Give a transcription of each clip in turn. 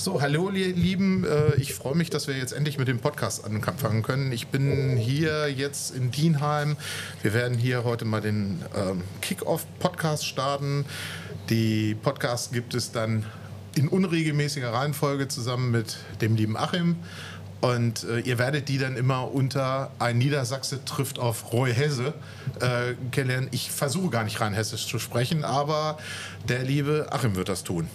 So, hallo ihr Lieben. Äh, ich freue mich, dass wir jetzt endlich mit dem Podcast anfangen können. Ich bin hier jetzt in Dienheim. Wir werden hier heute mal den ähm, Kick-Off-Podcast starten. Die Podcasts gibt es dann in unregelmäßiger Reihenfolge zusammen mit dem lieben Achim. Und äh, ihr werdet die dann immer unter ein Niedersachse trifft auf Roy Hesse äh, kennenlernen. Ich versuche gar nicht rein hessisch zu sprechen, aber der liebe Achim wird das tun.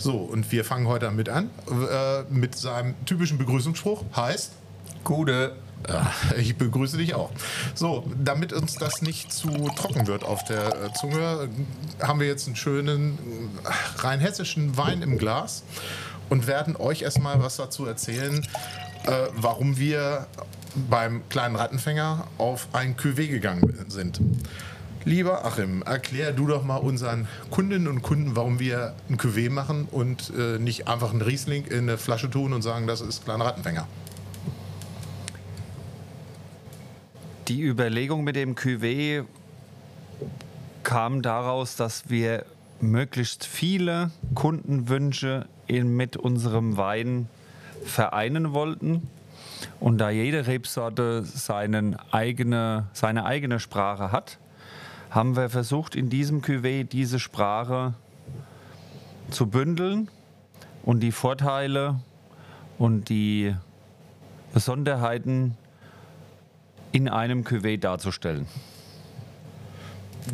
So, und wir fangen heute damit an, äh, mit seinem typischen Begrüßungsspruch. Heißt? Gute. Ich begrüße dich auch. So, damit uns das nicht zu trocken wird auf der äh, Zunge, haben wir jetzt einen schönen äh, rein hessischen Wein im Glas und werden euch erstmal was dazu erzählen, äh, warum wir beim kleinen Rattenfänger auf ein Cuvée gegangen sind. Lieber Achim, erklär du doch mal unseren Kundinnen und Kunden, warum wir ein Cuvée machen und äh, nicht einfach einen Riesling in eine Flasche tun und sagen, das ist kleiner Rattenfänger. Die Überlegung mit dem Cuvée kam daraus, dass wir möglichst viele Kundenwünsche in, mit unserem Wein vereinen wollten. Und da jede Rebsorte seinen eigene, seine eigene Sprache hat, haben wir versucht, in diesem Cuvée diese Sprache zu bündeln und die Vorteile und die Besonderheiten in einem Cuvée darzustellen.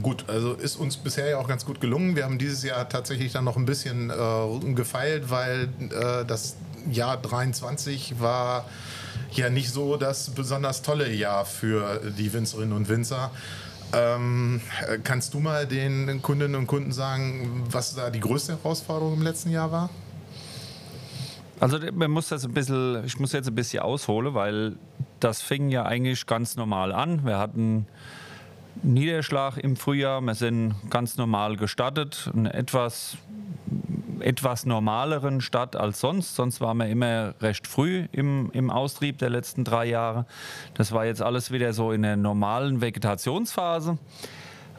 Gut, also ist uns bisher ja auch ganz gut gelungen. Wir haben dieses Jahr tatsächlich dann noch ein bisschen äh, gefeilt, weil äh, das Jahr 23 war ja nicht so das besonders tolle Jahr für die Winzerinnen und Winzer. Ähm, kannst du mal den Kundinnen und Kunden sagen, was da die größte Herausforderung im letzten Jahr war? Also man muss das ein bisschen, ich muss jetzt ein bisschen ausholen, weil das fing ja eigentlich ganz normal an. Wir hatten Niederschlag im Frühjahr, wir sind ganz normal gestartet, ein etwas etwas normaleren Stadt als sonst. Sonst waren wir immer recht früh im, im Austrieb der letzten drei Jahre. Das war jetzt alles wieder so in der normalen Vegetationsphase.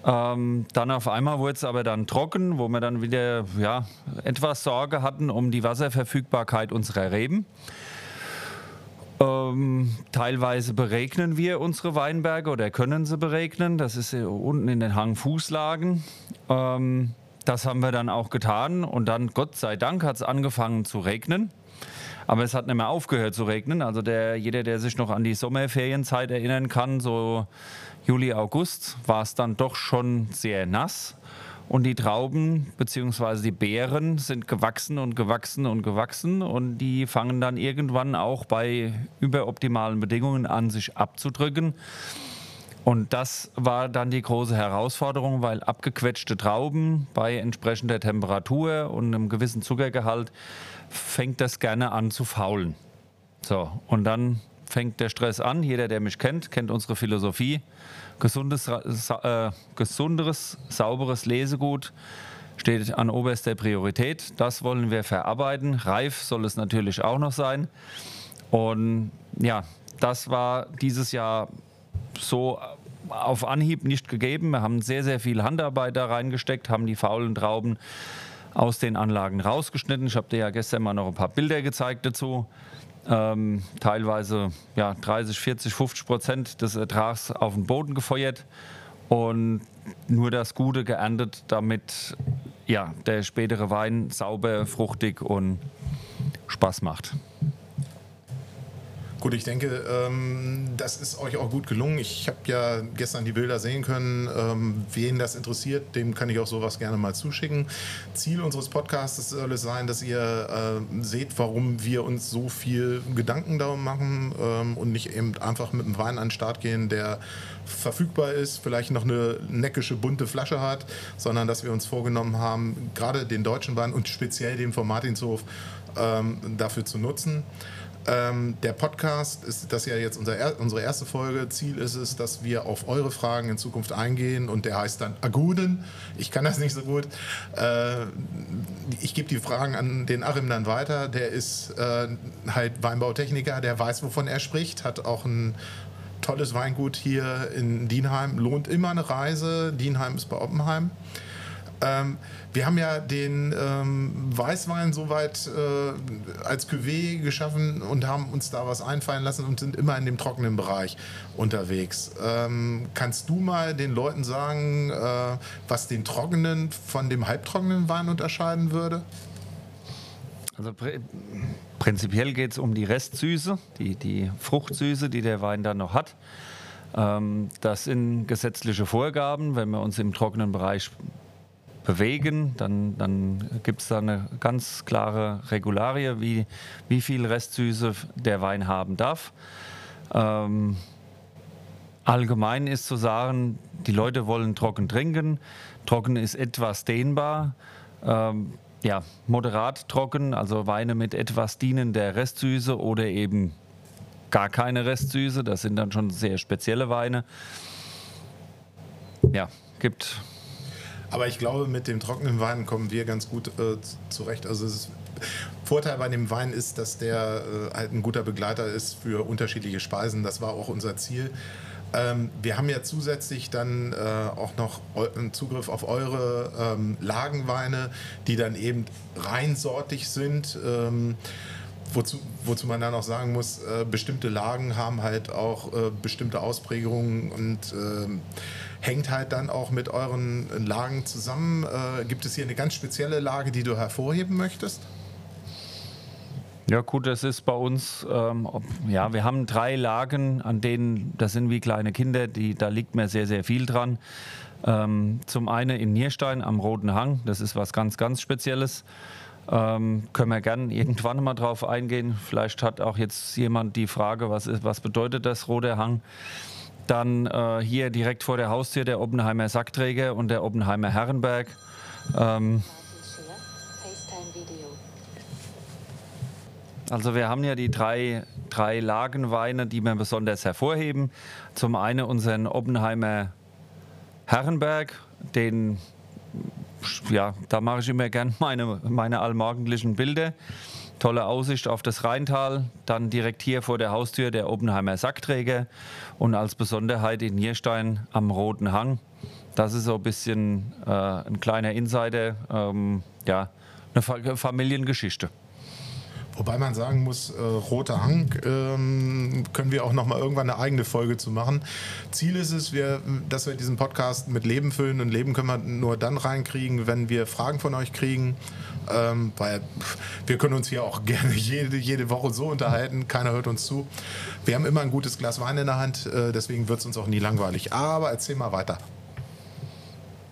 Ähm, dann auf einmal wurde es aber dann trocken, wo wir dann wieder ja, etwas Sorge hatten um die Wasserverfügbarkeit unserer Reben. Ähm, teilweise beregnen wir unsere Weinberge oder können sie beregnen. Das ist unten in den Hangfußlagen. Ähm, das haben wir dann auch getan und dann, Gott sei Dank, hat es angefangen zu regnen. Aber es hat nicht mehr aufgehört zu regnen. Also der, jeder, der sich noch an die Sommerferienzeit erinnern kann, so Juli, August, war es dann doch schon sehr nass. Und die Trauben bzw. die Beeren sind gewachsen und gewachsen und gewachsen und die fangen dann irgendwann auch bei überoptimalen Bedingungen an, sich abzudrücken. Und das war dann die große Herausforderung, weil abgequetschte Trauben bei entsprechender Temperatur und einem gewissen Zuckergehalt fängt das gerne an zu faulen. So, und dann fängt der Stress an. Jeder, der mich kennt, kennt unsere Philosophie. Gesundes, äh, gesunderes, sauberes Lesegut steht an oberster Priorität. Das wollen wir verarbeiten. Reif soll es natürlich auch noch sein. Und ja, das war dieses Jahr so auf Anhieb nicht gegeben. Wir haben sehr, sehr viel Handarbeit da reingesteckt, haben die faulen Trauben aus den Anlagen rausgeschnitten. Ich habe dir ja gestern mal noch ein paar Bilder gezeigt dazu. Ähm, teilweise ja, 30, 40, 50 Prozent des Ertrags auf den Boden gefeuert und nur das Gute geerntet, damit ja, der spätere Wein sauber, fruchtig und Spaß macht. Gut, ich denke, ähm, das ist euch auch gut gelungen. Ich habe ja gestern die Bilder sehen können. Ähm, wen das interessiert, dem kann ich auch sowas gerne mal zuschicken. Ziel unseres Podcasts soll es sein, dass ihr äh, seht, warum wir uns so viel Gedanken darum machen ähm, und nicht eben einfach mit einem Wein an den Start gehen, der verfügbar ist, vielleicht noch eine neckische, bunte Flasche hat, sondern dass wir uns vorgenommen haben, gerade den deutschen Wein und speziell den von Martinshof ähm, dafür zu nutzen. Ähm, der Podcast ist das ja jetzt unser, unsere erste Folge. Ziel ist es, dass wir auf eure Fragen in Zukunft eingehen und der heißt dann Aguden. Ich kann das nicht so gut. Äh, ich gebe die Fragen an den Achim dann weiter. Der ist äh, halt Weinbautechniker, der weiß, wovon er spricht, hat auch ein tolles Weingut hier in Dienheim. Lohnt immer eine Reise. Dienheim ist bei Oppenheim. Ähm, wir haben ja den ähm, Weißwein soweit äh, als Cuvée geschaffen und haben uns da was einfallen lassen und sind immer in dem trockenen Bereich unterwegs. Ähm, kannst du mal den Leuten sagen, äh, was den trockenen von dem halbtrockenen Wein unterscheiden würde? Also pr prinzipiell geht es um die Restsüße, die, die Fruchtsüße, die der Wein dann noch hat. Ähm, das sind gesetzliche Vorgaben. Wenn wir uns im trockenen Bereich bewegen, dann, dann gibt es da eine ganz klare Regularie, wie, wie viel Restsüße der Wein haben darf. Ähm, allgemein ist zu sagen, die Leute wollen trocken trinken. Trocken ist etwas dehnbar. Ähm, ja, moderat trocken, also Weine mit etwas dienender Restsüße oder eben gar keine Restsüße. Das sind dann schon sehr spezielle Weine. Ja, gibt aber ich glaube, mit dem trockenen Wein kommen wir ganz gut äh, zurecht. Also es Vorteil bei dem Wein ist, dass der äh, halt ein guter Begleiter ist für unterschiedliche Speisen. Das war auch unser Ziel. Ähm, wir haben ja zusätzlich dann äh, auch noch Zugriff auf eure ähm, Lagenweine, die dann eben reinsortig sind. Ähm, wozu, wozu man dann auch sagen muss, äh, bestimmte Lagen haben halt auch äh, bestimmte Ausprägungen und ähm, hängt halt dann auch mit euren Lagen zusammen. Äh, gibt es hier eine ganz spezielle Lage, die du hervorheben möchtest? Ja, gut, das ist bei uns, ähm, ja, wir haben drei Lagen, an denen, das sind wie kleine Kinder, die, da liegt mir sehr, sehr viel dran. Ähm, zum einen in Nierstein am Roten Hang, das ist was ganz, ganz Spezielles. Ähm, können wir gerne irgendwann mal drauf eingehen. Vielleicht hat auch jetzt jemand die Frage, was, ist, was bedeutet das Roter Hang? Dann äh, hier direkt vor der Haustür der Oppenheimer Sackträger und der Oppenheimer Herrenberg. Ähm, also wir haben ja die drei, drei Lagenweine, die wir besonders hervorheben. Zum einen unseren Oppenheimer Herrenberg, den, ja, da mache ich immer gern meine, meine allmorgendlichen Bilder. Tolle Aussicht auf das Rheintal, dann direkt hier vor der Haustür der Oppenheimer Sackträger und als Besonderheit in Nierstein am Roten Hang. Das ist so ein bisschen äh, ein kleiner Insider, ähm, ja, eine Familiengeschichte. Wobei man sagen muss, äh, Roter Hang ähm, können wir auch noch mal irgendwann eine eigene Folge zu machen. Ziel ist es, wir, dass wir diesen Podcast mit Leben füllen und Leben können wir nur dann reinkriegen, wenn wir Fragen von euch kriegen. Ähm, weil wir können uns hier auch gerne jede, jede Woche so unterhalten, keiner hört uns zu. Wir haben immer ein gutes Glas Wein in der Hand, äh, deswegen wird es uns auch nie langweilig. Aber erzähl mal weiter.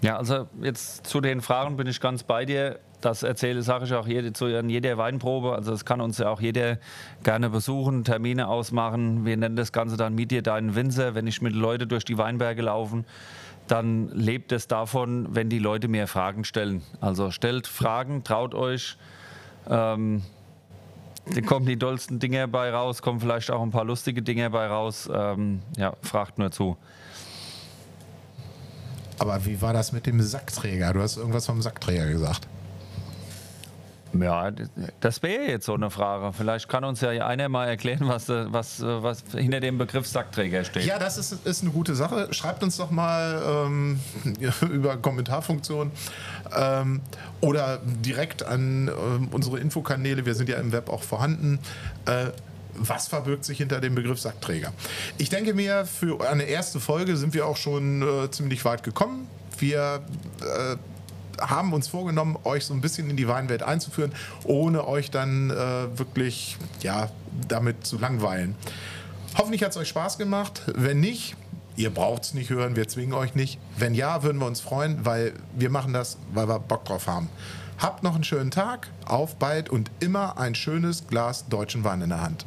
Ja, also jetzt zu den Fragen bin ich ganz bei dir. Das erzähle, sage ich auch jede, zu jeder Weinprobe. Also das kann uns ja auch jeder gerne besuchen, Termine ausmachen. Wir nennen das Ganze dann Miet dir deinen Winzer, wenn ich mit Leuten durch die Weinberge laufen dann lebt es davon, wenn die Leute mir Fragen stellen. Also stellt Fragen, traut euch. Ähm, da kommen die dollsten Dinge bei raus, kommen vielleicht auch ein paar lustige Dinge bei raus. Ähm, ja, fragt nur zu. Aber wie war das mit dem Sackträger? Du hast irgendwas vom Sackträger gesagt. Ja, das wäre jetzt so eine Frage. Vielleicht kann uns ja einer mal erklären, was, was, was hinter dem Begriff Sackträger steht. Ja, das ist, ist eine gute Sache. Schreibt uns doch mal ähm, über Kommentarfunktion ähm, oder direkt an äh, unsere Infokanäle. Wir sind ja im Web auch vorhanden. Äh, was verbirgt sich hinter dem Begriff Sackträger? Ich denke mir, für eine erste Folge sind wir auch schon äh, ziemlich weit gekommen. Wir äh, haben uns vorgenommen, euch so ein bisschen in die Weinwelt einzuführen, ohne euch dann äh, wirklich ja, damit zu langweilen. Hoffentlich hat es euch Spaß gemacht. Wenn nicht, ihr braucht es nicht hören, wir zwingen euch nicht. Wenn ja, würden wir uns freuen, weil wir machen das, weil wir Bock drauf haben. Habt noch einen schönen Tag, auf bald und immer ein schönes Glas deutschen Wein in der Hand.